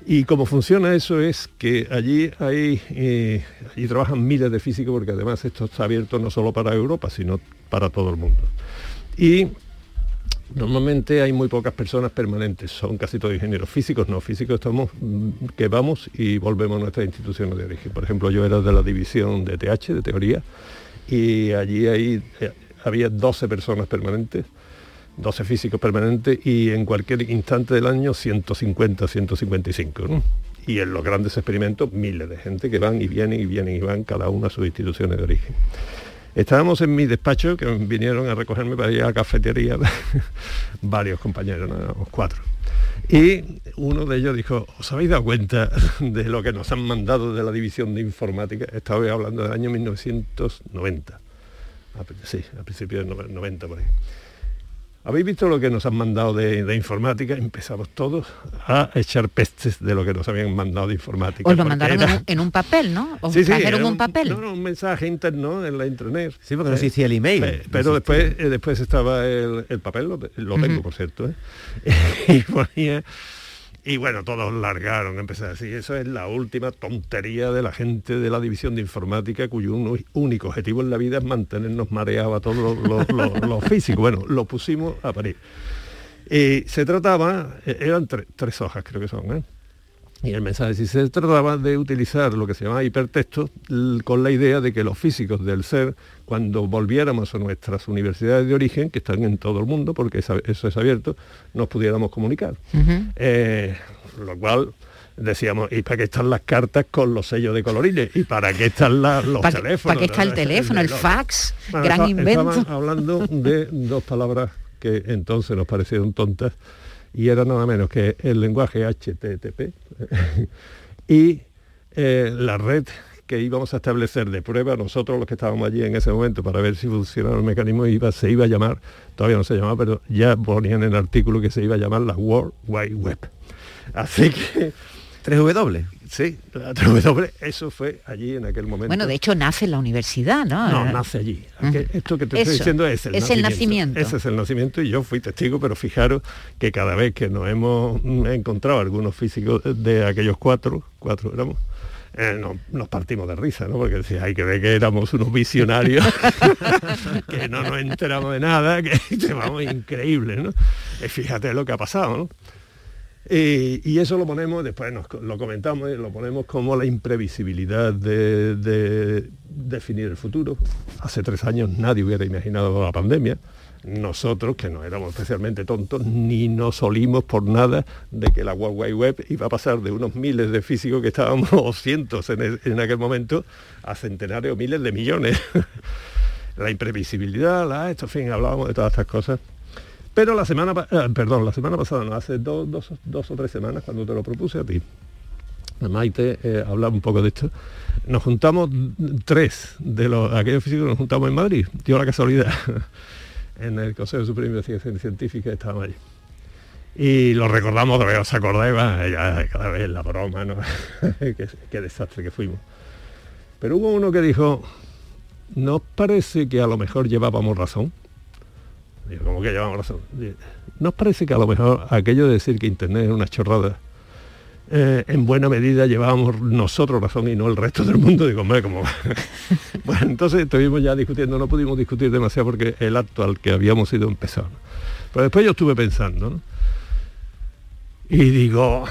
Y cómo funciona eso es que allí hay, eh, allí trabajan miles de físicos, porque además esto está abierto no solo para Europa, sino para todo el mundo. Y Normalmente hay muy pocas personas permanentes, son casi todos ingenieros físicos, no físicos estamos mm, que vamos y volvemos a nuestras instituciones de origen. Por ejemplo, yo era de la división de TH, de teoría, y allí eh, había 12 personas permanentes, 12 físicos permanentes y en cualquier instante del año 150, 155. Y en los grandes experimentos miles de gente que van y vienen y vienen y van cada una a sus instituciones de origen. Estábamos en mi despacho, que vinieron a recogerme para ir a la cafetería, varios compañeros, ¿no? cuatro. Y uno de ellos dijo, ¿os habéis dado cuenta de lo que nos han mandado de la división de informática? Estaba hablando del año 1990. Sí, a principios del 90 por ahí. ¿Habéis visto lo que nos han mandado de, informática? Empezamos todos a echar pestes de lo que nos habían mandado de informática. Os lo mandaron en, un, papel, ¿no? ¿Os sí, trajeron un, papel? No, un mensaje interno en la intranet. Sí, porque no existía el email. Eh, pero después, eh, después estaba el, papel, lo, tengo, por cierto. ¿eh? y ponía y bueno, todos largaron, empezaron así. Eso es la última tontería de la gente de la división de informática, cuyo único objetivo en la vida es mantenernos mareados a todos los, físicos. Bueno, lo pusimos a parir. Y se trataba, e-, eran tres hojas creo que son, ¿eh? Y el mensaje, si se trataba de utilizar lo que se llama hipertexto con la idea de que los físicos del ser, cuando volviéramos a nuestras universidades de origen, que están en todo el mundo, porque eso es abierto, nos pudiéramos comunicar. Eh, lo cual decíamos, ¿y para qué están las cartas con los sellos de colorines? ¿Y para qué están los teléfonos? ¿Para qué está el teléfono, el fax? gran invento. hablando de dos palabras que entonces nos parecieron tontas y era nada menos que el lenguaje HTTP y eh, la red que íbamos a establecer de prueba nosotros los que estábamos allí en ese momento para ver si funcionaba el mecanismo iba, se iba a llamar, todavía no se llamaba, pero ya ponían en el artículo que se iba a llamar la World Wide Web. Así que 3W. Sí, la 3W, eso fue allí en aquel momento. Bueno, de hecho nace en la universidad, ¿no? No, nace allí. Esto que te estoy diciendo es el es nacimiento. el nacimiento. Ese es el nacimiento y yo fui testigo, pero fijaros que cada vez que nos hemos encontrado algunos físicos de aquellos cuatro, cuatro éramos, eh, nos partimos de risa, ¿no? Porque decía, hay que ver que éramos unos visionarios, que no nos enteramos de nada, que vamos increíbles, ¿no? Y fíjate lo que ha pasado, ¿no? Y eso lo ponemos, después lo comentamos, lo ponemos como la imprevisibilidad de, definir el futuro. Hace tres años nadie hubiera imaginado la pandemia. Nosotros, que no éramos especialmente tontos, ni nos olimos por nada de que la World Wide Web iba a pasar de unos miles de físicos que estábamos, o cientos en, en aquel momento, a centenares o miles de millones. la imprevisibilidad, la, esto, en fin, hablábamos de todas estas cosas pero la semana, eh, perdón, la semana pasada, hace dos, o tres semanas, cuando te lo propuse a ti, Maite eh, hablaba un poco de esto. Nos juntamos tres de los aquellos físicos nos juntamos en Madrid, dio la casualidad. en el Consejo Superior de Investigación Científica estábamos allí. Y lo recordamos, todavía os acordáis, cada vez la broma, ¿no? qué desastre que fuimos. Pero hubo uno que dijo, ¿nos parece que a lo mejor llevábamos razón? Digo, que llevamos razón? ¿No os parece que a lo mejor aquello de decir que Internet es una chorrada, eh, en buena medida llevábamos nosotros razón y no el resto del mundo? Digo, hombre, como... bueno, entonces estuvimos ya discutiendo, no pudimos discutir demasiado porque el acto al que habíamos ido empezó. Pero después yo estuve pensando, Y digo,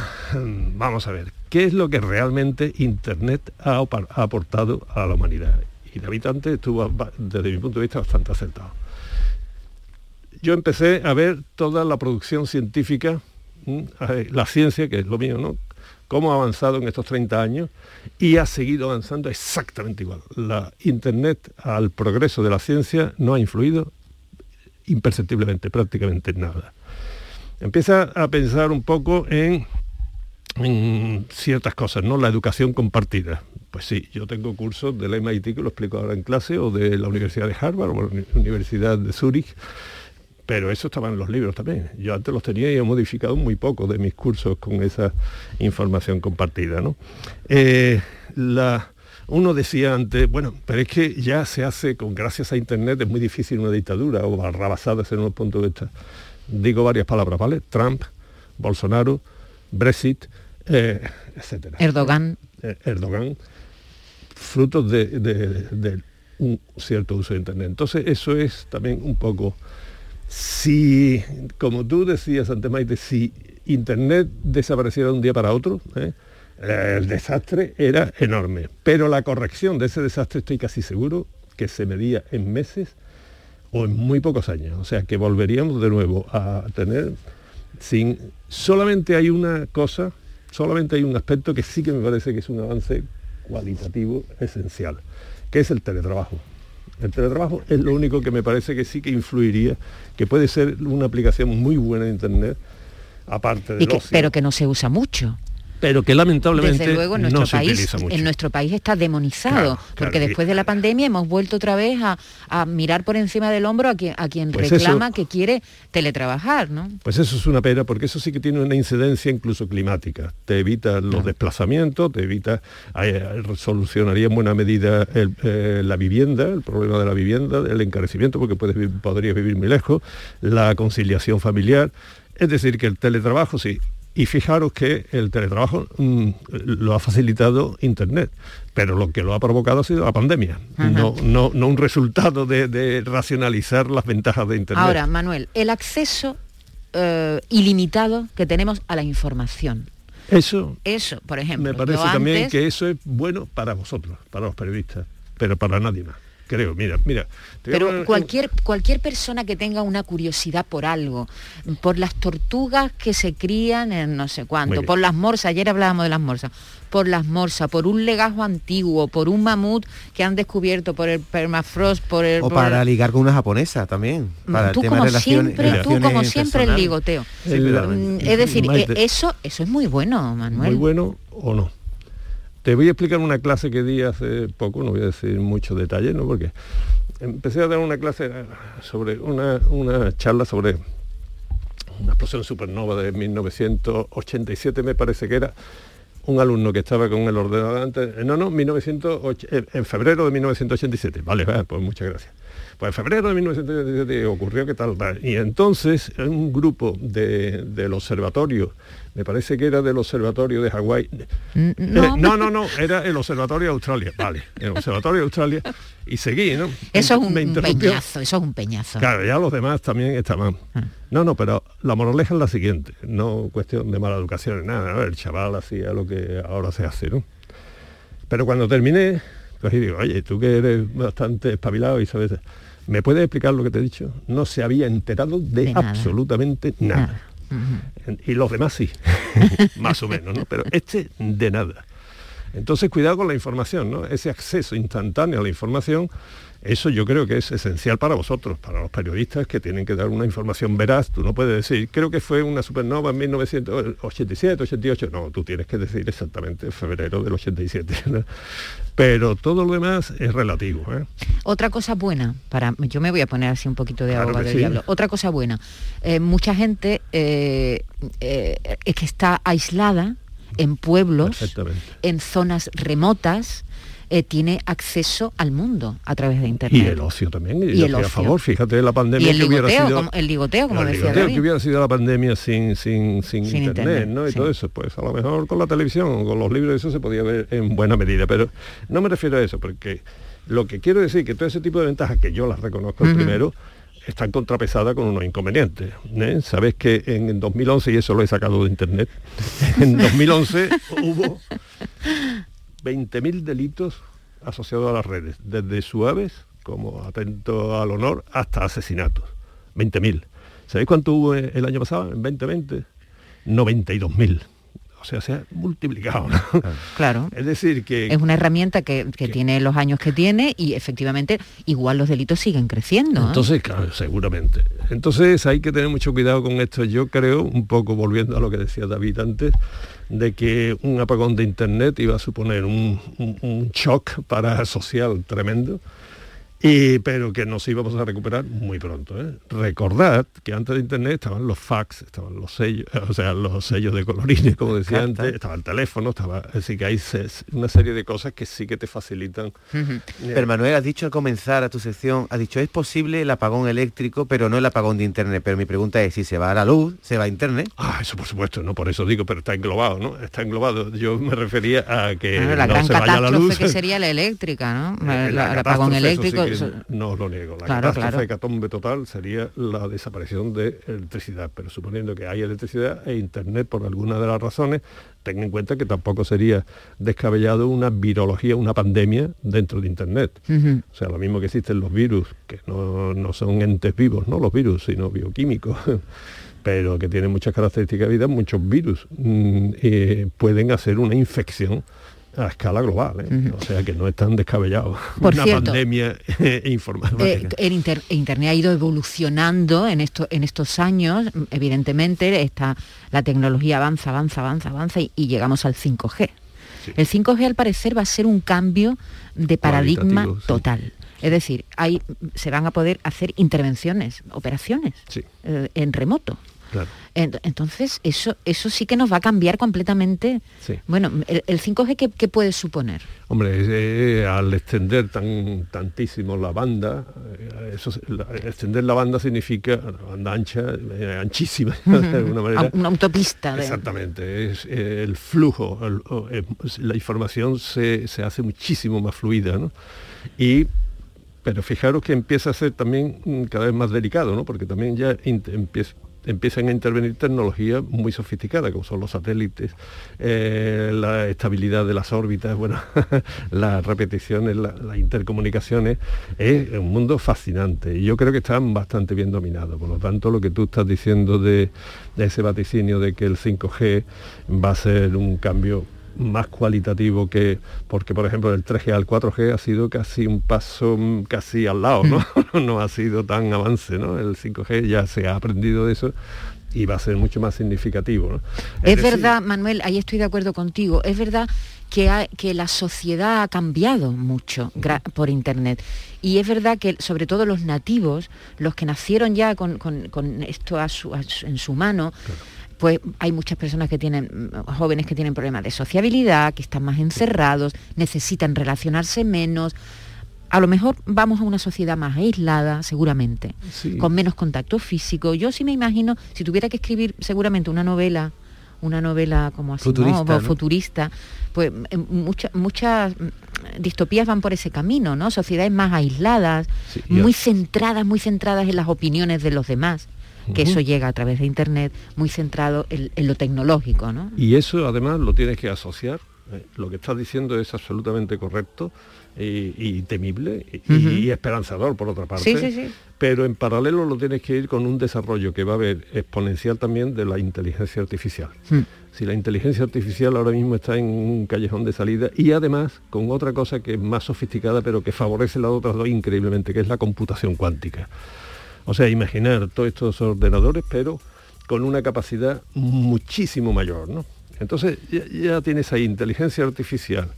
vamos a ver, ¿qué es lo que realmente Internet ha, ha aportado a la humanidad? Y David antes estuvo, desde mi punto de vista, bastante acertado yo empecé a ver toda la producción científica, la ciencia, que es lo mío, ¿no? cómo ha avanzado en estos 30 años y ha seguido avanzando exactamente igual. La Internet al progreso de la ciencia no ha influido imperceptiblemente, prácticamente nada. Empieza a pensar un poco en, en ciertas cosas, ¿no? La educación compartida. Pues sí, yo tengo cursos del MIT que lo explico ahora en clase, o de la Universidad de Harvard, o la Universidad de Zúrich, pero eso estaba en los libros también. Yo antes los tenía y he modificado muy poco de mis cursos con esa información compartida. ¿no? Eh, la, uno decía antes, bueno, pero es que ya se hace, con gracias a Internet, es muy difícil una dictadura o barrabasada en un punto de vista. Digo varias palabras, ¿vale? Trump, Bolsonaro, Brexit, eh, etcétera. Erdogan. Eh, Erdogan, frutos de, de, de, un cierto uso de Internet. Entonces eso es también un poco si, como tú decías, Maite, si Internet desapareciera de un día para otro, ¿eh? el desastre era enorme. Pero la corrección de ese desastre estoy casi seguro que se medía en meses o en muy pocos años. O sea, que volveríamos de nuevo a tener sin... Solamente hay una cosa, solamente hay un aspecto que sí que me parece que es un avance cualitativo esencial, que es el teletrabajo. El teletrabajo es lo único que me parece que sí que influiría, que puede ser una aplicación muy buena de Internet, aparte de Pero que no se usa mucho pero que lamentablemente Desde luego, en nuestro país, En nuestro país está demonizado, porque después de la pandemia hemos vuelto otra vez a, mirar por encima del hombro a quien, a quien pues reclama que quiere teletrabajar, ¿no? Pues eso es una pena, porque eso sí que tiene una incidencia incluso climática. Te evita los desplazamientos, te evita, eh, solucionaría en buena medida eh, la vivienda, el problema de la vivienda, el encarecimiento, porque puedes, podrías vivir muy lejos, la conciliación familiar. Es decir, que el teletrabajo sí, y fijaros que el teletrabajo mm, lo ha facilitado Internet, pero lo que lo ha provocado ha sido la pandemia, no, no, no, un resultado de, racionalizar las ventajas de Internet. Ahora, Manuel, el acceso eh, ilimitado que tenemos a la información. Eso, eso, por ejemplo. Me parece también que eso es bueno para vosotros, para los periodistas, pero para nadie más creo. Mira, mira. Pero cualquier, cualquier persona que tenga una curiosidad por algo, por las tortugas que se crían en no sé cuánto, por las morsas, ayer hablábamos de las morsas, por las morsas, por un legajo antiguo, por un mamut que han descubierto, por el permafrost, por el... O para ligar con una japonesa también. Para tú, como siempre, tú como siempre el ligoteo. Mm, es decir, eh, eso, eso es muy bueno, Manuel. Muy bueno o no. Te voy a explicar una clase que di hace poco, no voy a decir mucho detalle, ¿no? Porque empecé a dar una clase sobre una, charla sobre una explosión supernova de 1987 me parece que era un alumno que estaba con el ordenador antes, no, no, 1908, en febrero de 1987, vale, pues muchas gracias. Pues en febrero de 1987 ocurrió que tal, y entonces un grupo del observatorio me parece que era del observatorio de Hawái. Mm, no. no, no, no, era el observatorio de Australia, vale, el observatorio de Australia, y seguí, ¿no? Eso es un, peñazo, eso es un peñazo. Claro, ya los demás también estaban. Ah. No, no, pero la moraleja es la siguiente, no cuestión de mala educación, nada, el chaval hacía lo que ahora se hace, ¿no? Pero cuando terminé, pues digo, oye, tú que eres bastante espabilado y sabes, ¿me puedes explicar lo que te he dicho? No se había enterado de, absolutamente nada. Y los demás sí, más o menos, ¿no? Pero este de nada. Entonces, cuidado con la información, ¿no? Ese acceso instantáneo a la información eso yo creo que es esencial para vosotros, para los periodistas que tienen que dar una información veraz. Tú no puedes decir, creo que fue una supernova en 1987, 88. No, tú tienes que decir exactamente febrero del 87. Pero todo lo demás es relativo. ¿eh? Otra cosa buena, para yo me voy a poner así un poquito de agua del diablo. Otra cosa buena, eh, mucha gente eh, es que está aislada en pueblos, en zonas remotas, eh, tiene acceso al mundo a través de Internet. Y el ocio también, y, el ocio. a favor, fíjate la pandemia que hubiera sido... Como, el ligoteo, como el decía que hubiera sido la pandemia sin, sin, sin, internet, ¿no? Y todo eso, pues a lo mejor con la televisión, con los libros, eso se podía ver en buena medida, pero no me refiero a eso, porque lo que quiero decir que todo ese tipo de ventajas, que yo las reconozco primero, están contrapesadas con unos inconvenientes. ¿eh? Sabes que en 2011, y eso lo he sacado de internet, en 2011 hubo 20.000 delitos asociados a las redes, desde suaves, como atento al honor, hasta asesinatos. 20.000. ¿Sabéis cuánto hubo el año pasado, en 2020? 92.000. o sea, se ha multiplicado. ¿no? Claro. Es decir, que... Es una herramienta que, que tiene los años que tiene y efectivamente igual los delitos siguen creciendo. ¿eh? Entonces, claro, seguramente. Entonces hay que tener mucho cuidado con esto. Yo creo, un poco volviendo a lo que decía David antes, de que un apagón de Internet iba a suponer un, un- shock para social tremendo. Y, pero que nos íbamos a recuperar muy pronto. ¿eh? Recordad que antes de Internet estaban los fax, estaban los sellos, o sea, los sellos de colorines, como decía antes, estaba el teléfono, estaba, así que hay una serie de cosas que sí que te facilitan. Pero Manuel, has dicho al comenzar a tu sección, has dicho, es posible el apagón eléctrico, pero no el apagón de Internet. Pero mi pregunta es, si se va a la luz, se va a Internet. Ah, eso por supuesto, no por eso digo, pero está englobado, ¿no? Está englobado. Yo me refería a que Bueno, la no gran se vaya la luz. que sería la eléctrica, ¿no? Eh, El- apagón eléctrico. sí no os lo niego. La Claro, catástrofe claro. hecatombe total sería la desaparición de electricidad. Pero suponiendo que hay electricidad e internet por alguna de las razones, ten en cuenta que tampoco sería descabellado una virología, una pandemia dentro de internet. O sea, lo mismo que existen los virus, que no, no son entes vivos, no los virus, sino bioquímicos, pero que tienen muchas características de vida, muchos virus mm, eh, pueden hacer una infección a escala global, ¿eh? o sea que no es tan descabellado. Por una cierto, pandemia eh, informática. Eh, el inter- Internet ha ido evolucionando en, esto, en estos años, evidentemente está, la tecnología avanza, avanza, avanza, avanza y, y llegamos al 5G. El 5G al parecer va a ser un cambio de paradigma sí. total. Es decir, hay, se van a poder hacer intervenciones, operaciones Sí. eh, en remoto. Claro. Ent- Entonces, eso, eso sí que nos va a cambiar completamente. Sí. Bueno, el, el 5G, ¿qué, qué puede suponer? Hombre, eh, al extender tan, tantísimo la banda, eh, eso, se- la- extender la banda significa la banda ancha, eh, anchísima, de alguna manera. Una autopista. de- Exactamente, es eh, el flujo, el- eh, la información se, se hace muchísimo más fluida, ¿no? Y, pero fijaros que empieza a ser también mm, cada vez más delicado, ¿no? Porque también ya empieza empiezan a intervenir tecnologías muy sofisticadas, como son los satélites, eh, la estabilidad de las órbitas, bueno, las repeticiones, la- las intercomunicaciones, es un mundo fascinante y yo creo que están bastante bien dominados. Por lo tanto, lo que tú estás diciendo de ese vaticinio de que el 5G va a ser un cambio más cualitativo que porque por ejemplo del 3G al 4G ha sido casi un paso mm, casi al lado no no ha sido tan avance no el 5G ya se ha aprendido de eso y va a ser mucho más significativo ¿no? Es decir, verdad, Manuel, ahí estoy de acuerdo contigo, es verdad que, ha- que la sociedad ha cambiado mucho por Internet. Y es verdad que sobre todo los nativos, los que nacieron ya con, con- con esto a su- a su- en su mano, pues hay muchas personas que tienen, mm, jóvenes que tienen problemas de sociabilidad, que están más encerrados, necesitan relacionarse menos. A lo mejor vamos a una sociedad más aislada, seguramente, Sí. con menos contacto físico. Yo sí me imagino, si tuviera que escribir seguramente una novela, una novela como así, Futurista, ¿no? futurista, pues eh, mucha- muchas mm, distopías van por ese camino, ¿no? Sociedades más aisladas, Sí, muy centradas, muy centradas en las opiniones de los demás, que eso llega a través de internet, muy centrado en, en lo tecnológico, ¿no? Y eso además lo tienes que asociar. ¿eh? Lo que estás diciendo es absolutamente correcto y, y temible y esperanzador por otra parte. Sí, sí, sí. Pero en paralelo lo tienes que ir con un desarrollo que va a haber exponencial también de la inteligencia artificial. Hmm. Si la inteligencia artificial ahora mismo está en un callejón de salida y además con otra cosa que es más sofisticada pero que favorece las otras dos increíblemente, que es la computación cuántica. O sea, imaginar todos estos ordenadores, pero con una capacidad muchísimo mayor, ¿no? Entonces ya, ya tienes ahí inteligencia artificial,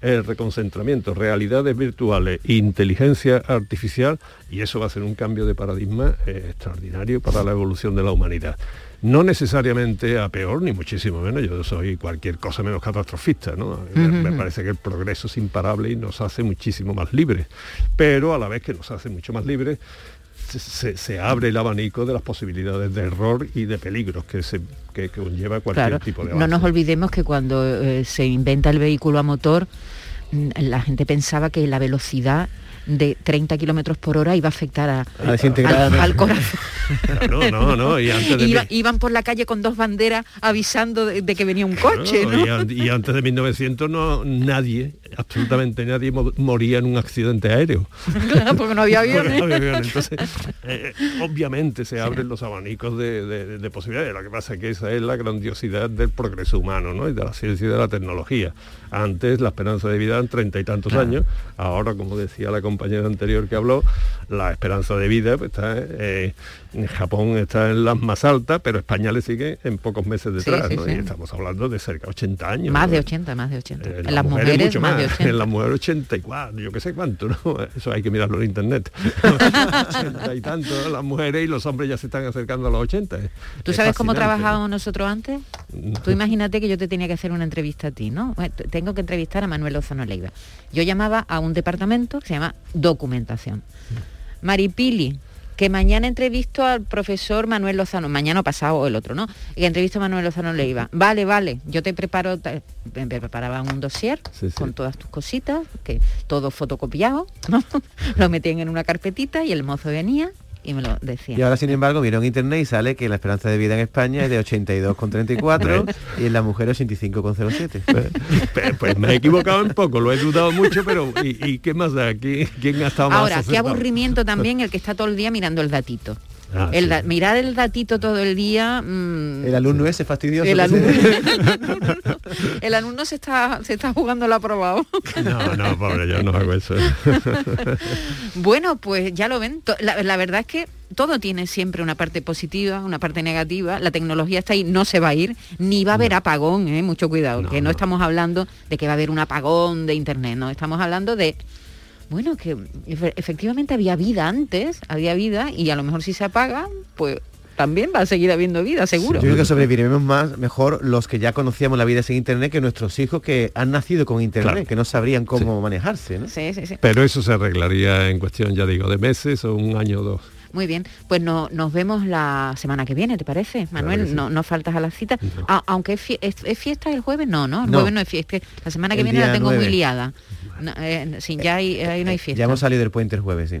el reconcentramiento, realidades virtuales, inteligencia artificial, y eso va a ser un cambio de paradigma eh, extraordinario para la evolución de la humanidad. No necesariamente a peor, ni muchísimo menos. Yo soy cualquier cosa menos catastrofista, ¿no? Me- parece que el progreso es imparable y nos hace muchísimo más libres. Pero a la vez que nos hace mucho más libres, se, abre el abanico de las posibilidades de error y de peligros que, se, que, que conlleva cualquier Claro, tipo de no nos avance. olvidemos que cuando eh, se inventa el vehículo a motor, mm, la gente pensaba que la velocidad de 30 kilómetros por hora iba a afectar a, A desintegrar. al, al corazón. No, no, no, y antes de Iba- mi- iban por la calle con dos banderas avisando de, de que venía un coche, No, ¿no? y, an- y antes de 1900 no nadie, absolutamente nadie mo- moría en un accidente aéreo. Claro, porque no había aviones. no había aviones. Entonces, eh, obviamente se abren los abanicos de, de- de posibilidades. Lo que pasa es que esa es la grandiosidad del progreso humano, ¿no? Y de la ciencia y de la tecnología. Antes la esperanza de vida eran treinta y tantos años. Ahora, como decía la compañera anterior que habló, la esperanza de vida pues, está eh, Japón está en las más altas, pero España le sigue en pocos meses detrás. sí, ¿no? sí. Y estamos hablando de cerca de 80 años. Más ¿no? de 80, más de 80. En en las mujeres, mucho más de 80. En las mujeres 84, yo qué sé cuánto, ¿no? Eso hay que mirarlo en internet. 80 y tanto las mujeres y los hombres ya se están acercando a los 80. ¿Tú Es sabes cómo trabajábamos nosotros antes? Tú imagínate que yo te tenía que hacer una entrevista a ti, ¿no? Bueno, Tengo que entrevistar a Manuel Lozano Leiva. Yo llamaba a un departamento que se llama documentación. Maripili, que mañana entrevisto al profesor Manuel Lozano, mañana pasado o el otro, ¿no? Y entrevisto a Manuel Lozano Leiva. Vale, vale, yo te preparo, me me preparaba un dossier con todas tus cositas, que todo fotocopiado, ¿no? Lo metían en una carpetita y el mozo venía y me lo decía. Y ahora, sin embargo, miro en internet y sale que la esperanza de vida en España es de 82,34 y en la mujer 85,07. Pues, pues me he equivocado un poco, lo he dudado mucho, pero ¿y, y qué más da? ¿Quién, quién ha estado más Ahora, qué aburrimiento también el que está todo el día mirando el datito. Ah, el sí. da- mirar el datito todo el día. mm, El alumno ese fastidioso. el, alumno, se- el alumno se está, se está jugando el aprobado. No, no, pobre, yo no hago eso. Bueno, pues ya lo ven. La verdad es que todo tiene siempre una parte positiva, una parte negativa. La tecnología está ahí, no se va a ir, ni va a haber apagón, ¿eh? mucho cuidado, que no, estamos hablando de que va a haber un apagón de internet, no, estamos hablando de bueno, que efe- efectivamente había vida antes, había vida, y a lo mejor si se apaga, pues también va a seguir habiendo vida, seguro. Yo creo que sobreviviremos más, mejor los que ya conocíamos la vida sin internet que nuestros hijos que han nacido con internet, Claro. que no sabrían cómo manejarse. ¿no? Sí, sí, sí. Pero eso se arreglaría en cuestión, ya digo, de meses o un año o dos. Muy bien, pues no, nos vemos la semana que viene, ¿te parece? Manuel, sí. no, no faltas a la cita. A- aunque es, es- es fiesta el jueves, no, ¿no? El jueves no es fiesta. La semana que El viene la tengo muy nueve. liada. No, eh, sí, ya hay, ahí no hay fiesta. Ya hemos salido del puente el jueves, sí.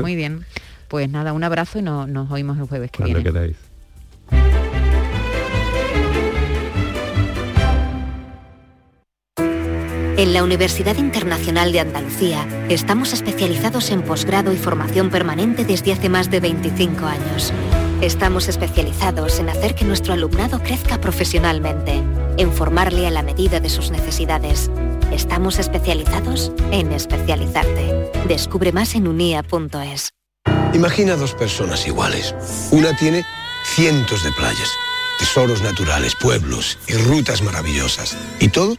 Muy bien. Pues nada, un abrazo y no- nos oímos el jueves que Cuando viene. queráis. En la Universidad Internacional de Andalucía estamos especializados en posgrado y formación permanente desde hace más de 25 años. Estamos especializados en hacer que nuestro alumnado crezca profesionalmente, en formarle a la medida de sus necesidades. Estamos especializados en especializarte. Descubre más en unia.es. Imagina dos personas iguales. Una tiene cientos de playas, tesoros naturales, pueblos y rutas maravillosas. Y todo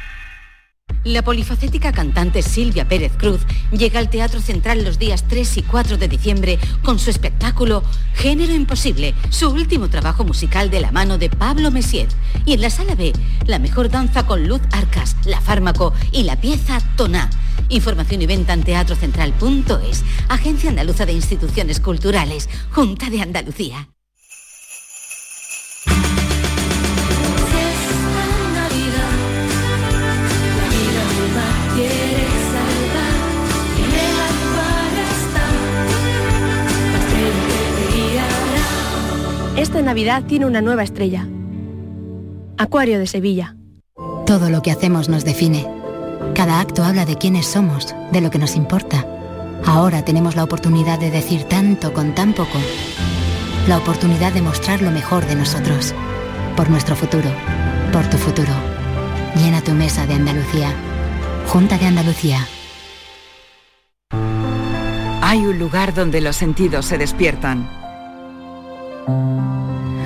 La polifacética cantante Silvia Pérez Cruz llega al Teatro Central los días 3 y 4 de diciembre con su espectáculo Género Imposible, su último trabajo musical de la mano de Pablo Messier. Y en la sala B, la mejor danza con Luz Arcas, La Fármaco y la pieza Toná. Información y venta en teatrocentral.es, Agencia Andaluza de Instituciones Culturales, Junta de Andalucía. Navidad tiene una nueva estrella. Acuario de Sevilla. Todo lo que hacemos nos define. Cada acto habla de quiénes somos, de lo que nos importa. Ahora tenemos la oportunidad de decir tanto con tan poco. La oportunidad de mostrar lo mejor de nosotros. Por nuestro futuro. Por tu futuro. Llena tu mesa de Andalucía. Junta de Andalucía. Hay un lugar donde los sentidos se despiertan.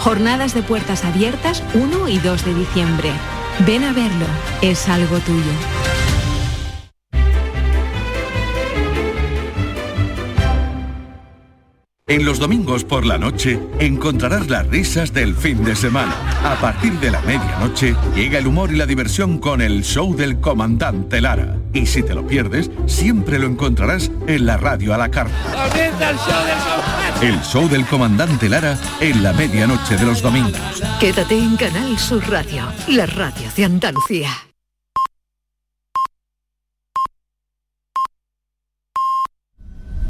Jornadas de puertas abiertas 1 y 2 de diciembre. Ven a verlo, es algo tuyo. En los domingos por la noche encontrarás las risas del fin de semana. A partir de la medianoche llega el humor y la diversión con el show del comandante Lara. Y si te lo pierdes, siempre lo encontrarás en la radio a la carta. El show del comandante Lara en la medianoche de los domingos. Quédate en Canal Sur Radio, la radio de Andalucía.